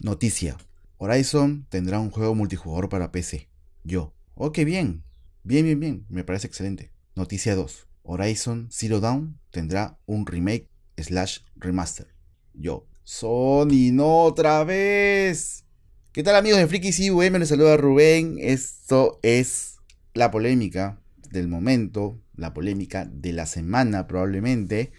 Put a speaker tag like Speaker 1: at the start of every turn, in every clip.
Speaker 1: Noticia. Horizon tendrá un juego multijugador para PC. Yo. Ok, bien. Bien, bien, bien. Me parece excelente. Noticia 2. Horizon Zero Dawn tendrá un remake slash remaster. Yo. Sony, no otra vez. ¿Qué tal amigos de Frikis IVM? Les saluda Rubén. Esto es la polémica del momento, la polémica de la semana probablemente.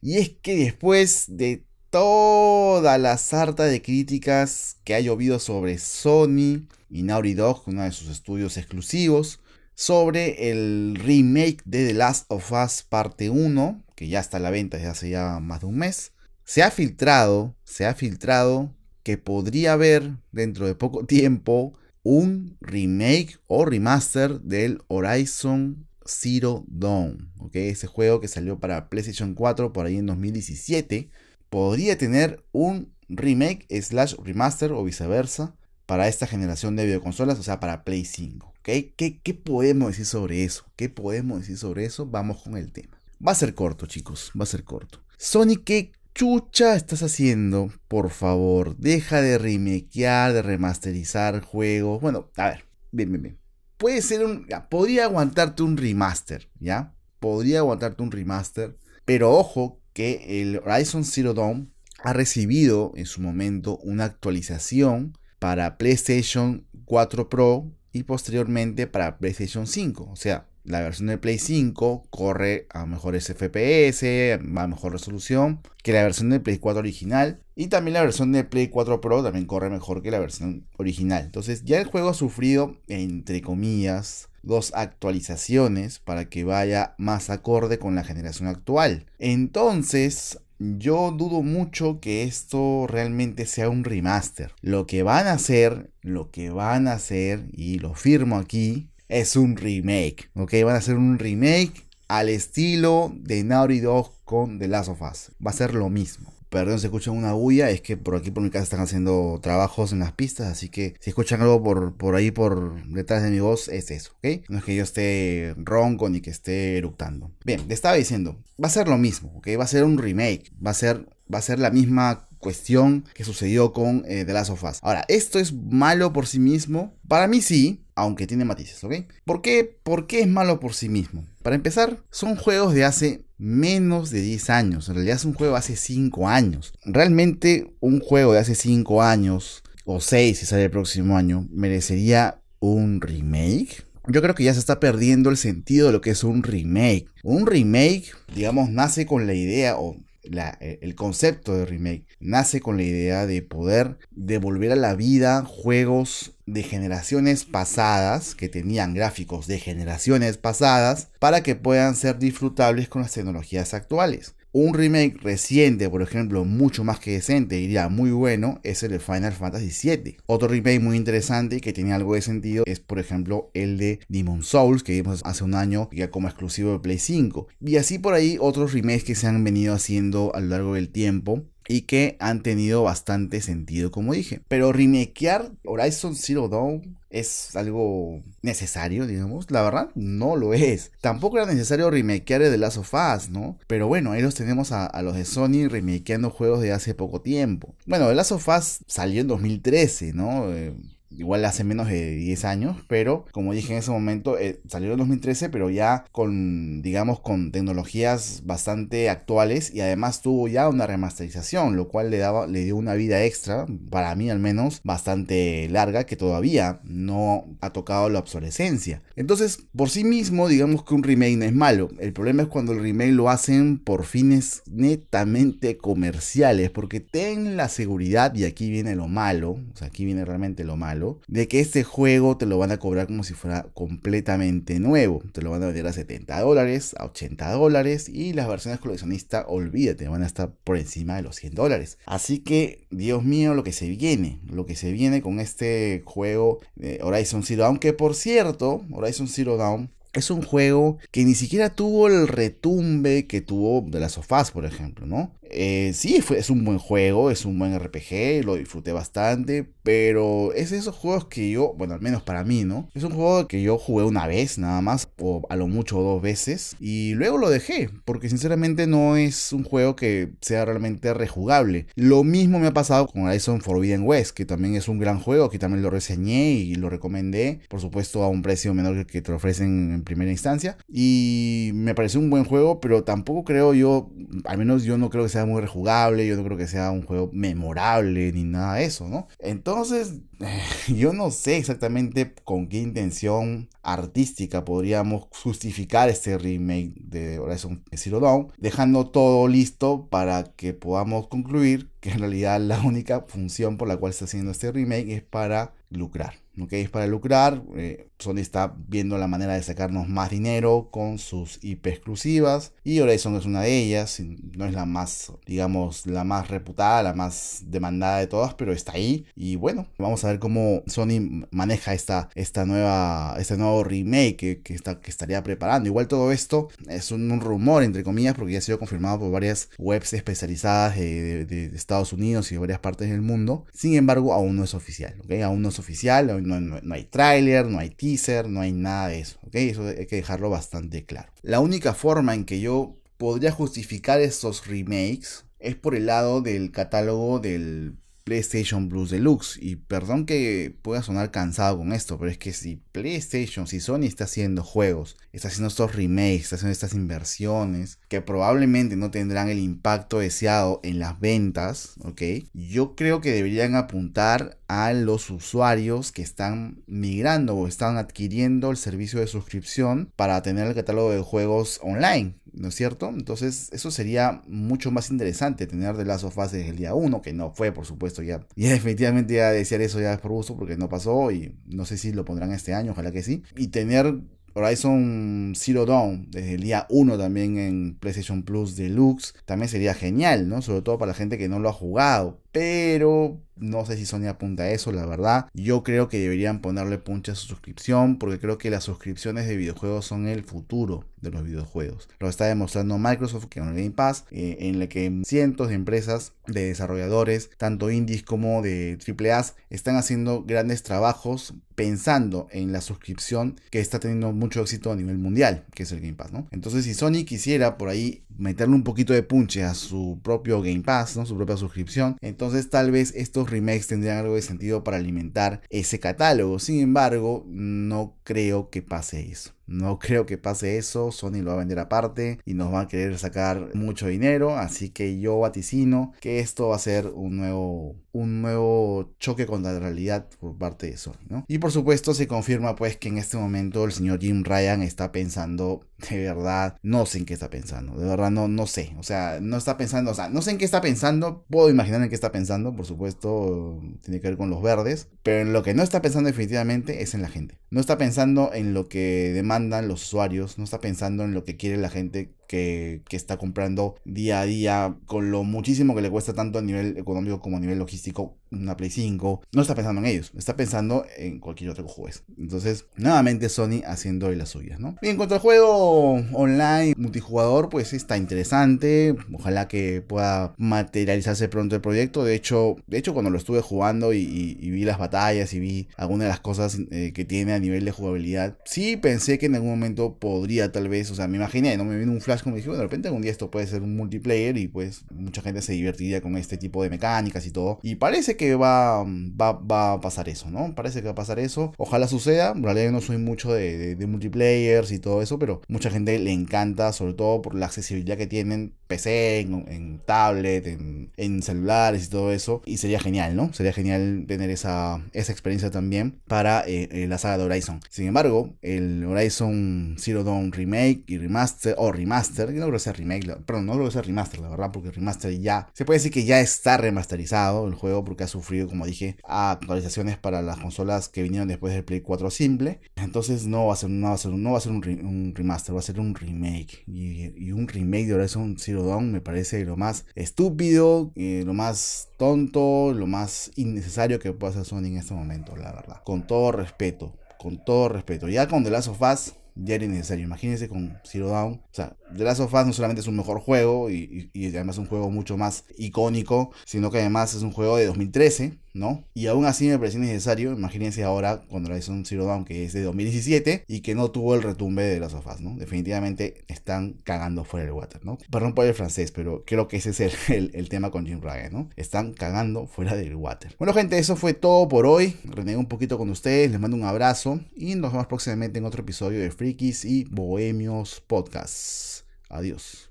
Speaker 1: Y es que después de toda la sarta de críticas que ha llovido sobre Sony y Naughty Dog, uno de sus estudios exclusivos, sobre el remake de The Last of Us parte 1, que ya está a la venta desde hace ya más de un mes, se ha filtrado, se ha filtrado que podría haber dentro de poco tiempo un remake o remaster del Horizon Zero Dawn, ¿ok? Ese juego que salió para PlayStation 4 por ahí en 2017, podría tener un remake slash remaster o viceversa para esta generación de videoconsolas, o sea, para Play 5, ¿ok? ¿Qué, ¿Qué podemos decir sobre eso? ¿Qué podemos decir sobre eso? Vamos con el tema. Va a ser corto, chicos, va a ser corto. Sony, ¿qué chucha estás haciendo? Por favor, deja de remakear, de remasterizar juegos. Bueno, a ver, bien, bien, bien. Puede ser un. podría aguantarte un remaster, ¿ya? Podría aguantarte un remaster. Pero ojo que el Horizon Zero Dawn ha recibido en su momento una actualización para PlayStation 4 Pro y posteriormente para PlayStation 5. O sea, la versión de Play 5 corre a mejores FPS, a mejor resolución que la versión de Play 4 original. Y también la versión de Play 4 Pro también corre mejor que la versión original. Entonces ya el juego ha sufrido, entre comillas, dos actualizaciones para que vaya más acorde con la generación actual. Entonces, yo dudo mucho que esto realmente sea un remaster. Lo que van a hacer, lo que van a hacer, y lo firmo aquí, es un remake. ¿Ok? Van a hacer un remake al estilo de Naughty Dog con The Last of Us. Va a ser lo mismo. Perdón si escuchan una bulla, es que por aquí por mi casa están haciendo trabajos en las pistas, así que si escuchan algo por, por ahí por detrás de mi voz, es eso, ¿ok? No es que yo esté ronco ni que esté eructando. Bien, le estaba diciendo, va a ser lo mismo, ¿ok? Va a ser un remake, va a ser, va a ser la misma cuestión que sucedió con eh, The Last of Us. Ahora, ¿esto es malo por sí mismo? Para mí sí, aunque tiene matices, ¿ok? ¿Por qué? ¿Por qué es malo por sí mismo? Para empezar, son juegos de hace menos de 10 años. En realidad es un juego de hace 5 años. Realmente un juego de hace 5 años, o 6 si sale el próximo año, merecería un remake. Yo creo que ya se está perdiendo el sentido de lo que es un remake. Un remake, digamos, nace con la idea, o eh, el concepto de remake nace con la idea de poder devolver a la vida juegos de generaciones pasadas que tenían gráficos de generaciones pasadas para que puedan ser disfrutables con las tecnologías actuales. Un remake reciente, por ejemplo, mucho más que decente, diría muy bueno, es el de Final Fantasy VII. Otro remake muy interesante y que tiene algo de sentido es, por ejemplo, el de Demon Souls, que vimos hace un año ya como exclusivo de Play 5. Y así por ahí otros remakes que se han venido haciendo a lo largo del tiempo y que han tenido bastante sentido, como dije. Pero remakear Horizon Zero Dawn es algo necesario, digamos. La verdad, no lo es. Tampoco era necesario remakear el de Last of Us, ¿no? Pero bueno, ahí los tenemos a, los de Sony remakeando juegos de hace poco tiempo. Bueno, The Last of Us salió en 2013, ¿no? Eh, igual hace menos de 10 años, pero como dije en ese momento, eh, salió en 2013, pero ya con, digamos, con tecnologías bastante actuales y además tuvo ya una remasterización, lo cual le, daba, le dio una vida extra, para mí al menos, bastante larga, que todavía no ha tocado la obsolescencia. Entonces, por sí mismo, digamos que un remake no es malo. El problema es cuando el remake lo hacen por fines netamente comerciales, porque ten la seguridad, y aquí viene lo malo, o sea, aquí viene realmente lo malo, de que este juego te lo van a cobrar como si fuera completamente nuevo. Te lo van a vender a 70 dólares, a 80 dólares y las versiones coleccionistas, olvídate, van a estar por encima de los 100 dólares. Así que, Dios mío, lo que se viene, lo que se viene con este juego de Horizon Zero Dawn, que por cierto, Horizon Zero Dawn es un juego que ni siquiera tuvo el retumbe que tuvo de las sofás, por ejemplo, ¿no? Eh, sí, fue, es un buen juego, es un buen RPG, lo disfruté bastante, pero es de esos juegos que yo, bueno, al menos para mí, ¿no? Es un juego que yo jugué una vez nada más, o a lo mucho dos veces, y luego lo dejé, porque sinceramente no es un juego que sea realmente rejugable. Lo mismo me ha pasado con Horizon Forbidden West, que también es un gran juego, que también lo reseñé y lo recomendé, por supuesto a un precio menor que te ofrecen en primera instancia, y me pareció un buen juego, pero tampoco creo yo, al menos yo no creo que sea muy rejugable, yo no creo que sea un juego memorable ni nada de eso, ¿no? Entonces, yo no sé exactamente con qué intención artística podríamos justificar este remake de Horizon Zero Dawn, dejando todo listo para que podamos concluir que en realidad la única función por la cual está haciendo este remake es para lucrar. ¿Ok? Es para lucrar. Eh, Sony está viendo la manera de sacarnos más dinero con sus IP exclusivas. Y Horizon es una de ellas. No es la más, digamos, la más reputada, la más demandada de todas, pero está ahí. Y bueno, vamos a ver cómo Sony maneja esta, esta nueva, este nuevo remake que, está, que estaría preparando. Igual todo esto es un, rumor, entre comillas, porque ya ha sido confirmado por varias webs especializadas de, Estados Unidos y de varias partes del mundo. Sin embargo, aún no es oficial. ¿ok? Aún no es oficial no, hay tráiler, no hay teaser, no hay nada de eso, ¿ok? Eso hay que dejarlo bastante claro. La única forma en que yo podría justificar estos remakes es por el lado del catálogo del PlayStation Plus Deluxe. Y perdón que pueda sonar cansado con esto, pero es que si PlayStation, si Sony está haciendo juegos, está haciendo estos remakes, está haciendo estas inversiones, que probablemente no tendrán el impacto deseado en las ventas, ¿ok? Yo creo que deberían apuntar a los usuarios que están migrando o están adquiriendo el servicio de suscripción para tener el catálogo de juegos online. ¿no es cierto? Entonces eso sería mucho más interesante tener de Us desde el día 1, que no fue por supuesto ya. Y definitivamente ya decir eso ya es por gusto porque no pasó y no sé si lo pondrán este año, ojalá que sí. Y tener Horizon Zero Dawn desde el día 1 también en PlayStation Plus Deluxe también sería genial, ¿no? Sobre todo para la gente que no lo ha jugado. Pero no sé si Sony apunta a eso, la verdad. Yo creo que deberían ponerle punche a su suscripción porque creo que las suscripciones de videojuegos son el futuro de los videojuegos. Lo está demostrando Microsoft que en el Game Pass, eh, en la que cientos de empresas de desarrolladores, tanto indies como de AAA, están haciendo grandes trabajos pensando en la suscripción que está teniendo mucho éxito a nivel mundial, que es el Game Pass, ¿no? Entonces, si Sony quisiera por ahí meterle un poquito de punche a su propio Game Pass, ¿no? Su propia suscripción, entonces tal vez estos remakes tendrían algo de sentido para alimentar ese catálogo. Sin embargo, no creo que pase eso. No creo que pase eso, Sony lo va a vender aparte y nos va a querer sacar mucho dinero, así que yo vaticino que esto va a ser un nuevo un nuevo choque contra la realidad por parte de Sony, ¿no? Y por supuesto se confirma pues que en este momento el señor Jim Ryan está pensando de verdad, no sé en qué está pensando, de verdad no, no sé, o sea, no está pensando, o sea, no sé en qué está pensando, puedo imaginar en qué está pensando, por supuesto, tiene que ver con los verdes, pero en lo que no está pensando definitivamente es en la gente, no está pensando en lo que los usuarios, no está pensando en lo que quiere la gente que, está comprando día a día con lo muchísimo que le cuesta tanto a nivel económico como a nivel logístico una Play 5. No está pensando en ellos, está pensando en cualquier otro juez. Entonces, nuevamente Sony haciendo de las suyas, ¿no? Bien, en cuanto al juego online multijugador, pues está interesante. Ojalá que pueda materializarse pronto el proyecto. De hecho, de hecho cuando lo estuve jugando y, vi las batallas y vi algunas de las cosas eh, que tiene a nivel de jugabilidad, sí pensé que en algún momento podría tal vez, o sea, me imaginé, no me vino un flash como dije, de repente algún día esto puede ser un multiplayer y pues mucha gente se divertiría con este tipo de mecánicas y todo. Y parece que va, va, a pasar eso, ¿no? Parece que va a pasar eso. Ojalá suceda. En realidad yo no soy mucho de, de, multiplayers y todo eso, pero mucha gente le encanta, sobre todo por la accesibilidad que tienen PC, en, tablet, en, celulares y todo eso. Y sería genial, ¿no? Sería genial tener esa, esa experiencia también para eh, eh, la saga de Horizon. Sin embargo, el Horizon Zero Dawn Remake y Remaster, o Remaster, no creo que sea remake, perdón, no creo que sea remaster, la verdad, porque remaster ya, se puede decir que ya está remasterizado el juego porque ha sufrido, como dije, actualizaciones para las consolas que vinieron después del Play 4 simple. Entonces no va a ser, no va a ser, no va a ser un, remaster, va a ser un remake. Y, un remake de Horizon Zero Me parece lo más estúpido, eh, lo más tonto, lo más innecesario que puede hacer Sony en este momento, la verdad. Con todo respeto, con todo respeto. Ya con The Last of Us ya era innecesario. Imagínense con Zero Dawn. O sea, The Last of Us no solamente es un mejor juego y, y, y además un juego mucho más icónico, sino que además es un juego de 2013 ¿no? Y aún así me pareció necesario, imagínense ahora con Horizon Zero Dawn que es de 2017 y que no tuvo el retumbe de las sofás, ¿no? Definitivamente están cagando fuera del water, ¿no? Perdón por el francés, pero creo que ese es el, el, tema con Jim Ryan, ¿no? Están cagando fuera del water. Bueno gente, eso fue todo por hoy. Renegué un poquito con ustedes, les mando un abrazo y nos vemos próximamente en otro episodio de Frikis y Bohemios Podcast. Adiós.